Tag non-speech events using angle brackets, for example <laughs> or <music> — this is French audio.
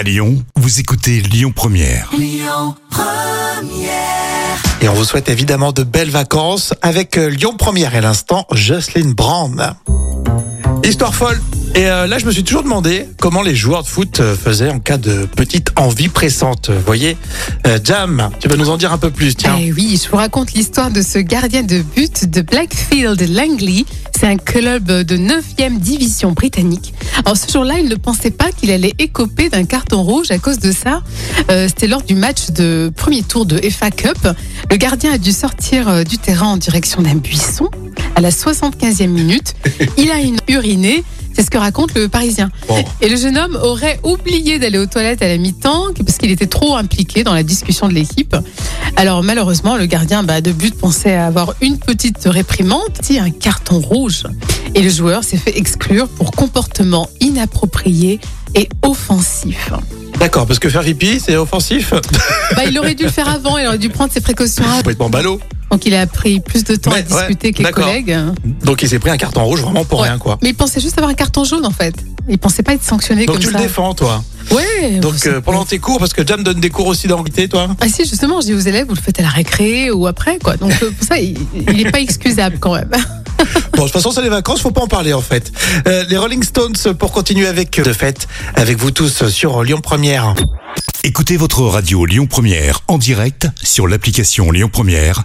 À Lyon, vous écoutez Lyon Première. Et on vous souhaite évidemment de belles vacances avec euh, Lyon Première et l'instant Jocelyn Brand. Histoire folle. Et euh, là, je me suis toujours demandé comment les joueurs de foot euh, faisaient en cas de petite envie pressante. Vous voyez, Euh, Jam, tu vas nous en dire un peu plus, tiens. Eh oui, je vous raconte l'histoire de ce gardien de but de Blackfield Langley. C'est un club de 9e division britannique. Alors ce jour-là, il ne pensait pas qu'il allait écoper d'un carton rouge à cause de ça. Euh, C'était lors du match de premier tour de FA Cup. Le gardien a dû sortir euh, du terrain en direction d'un buisson à la 75e minute. <laughs> Il a une uriné. C'est ce que raconte le Parisien. Bon. Et le jeune homme aurait oublié d'aller aux toilettes à la mi-temps parce qu'il était trop impliqué dans la discussion de l'équipe. Alors malheureusement, le gardien bah, de but pensait avoir une petite réprimande, un carton rouge. Et le joueur s'est fait exclure pour comportement inapproprié et offensif. D'accord, parce que faire pipi, c'est offensif? Bah, il aurait dû le faire avant, il aurait dû prendre ses précautions. Complètement ballot. Donc il a pris plus de temps à Ouais, ouais, discuter avec les d'accord. collègues. Donc il s'est pris un carton rouge vraiment pour Ouais. rien, quoi. Mais il pensait juste avoir un carton jaune en fait. Il pensait pas être sanctionné Donc comme tu ça. le défends, toi. Ouais. Donc euh, pendant tes cours, parce que Jam donne des cours aussi d'anglais, toi. Ah si, justement, je dis aux élèves, vous le faites à la récré ou après, quoi. Donc euh, pour ça, il n'est pas excusable quand même. <laughs> Bon, de toute façon, c'est les vacances, faut pas en parler en fait. Euh, les Rolling Stones pour continuer avec de fête avec vous tous sur Lyon Première. Écoutez votre radio Lyon Première en direct sur l'application Lyon Première,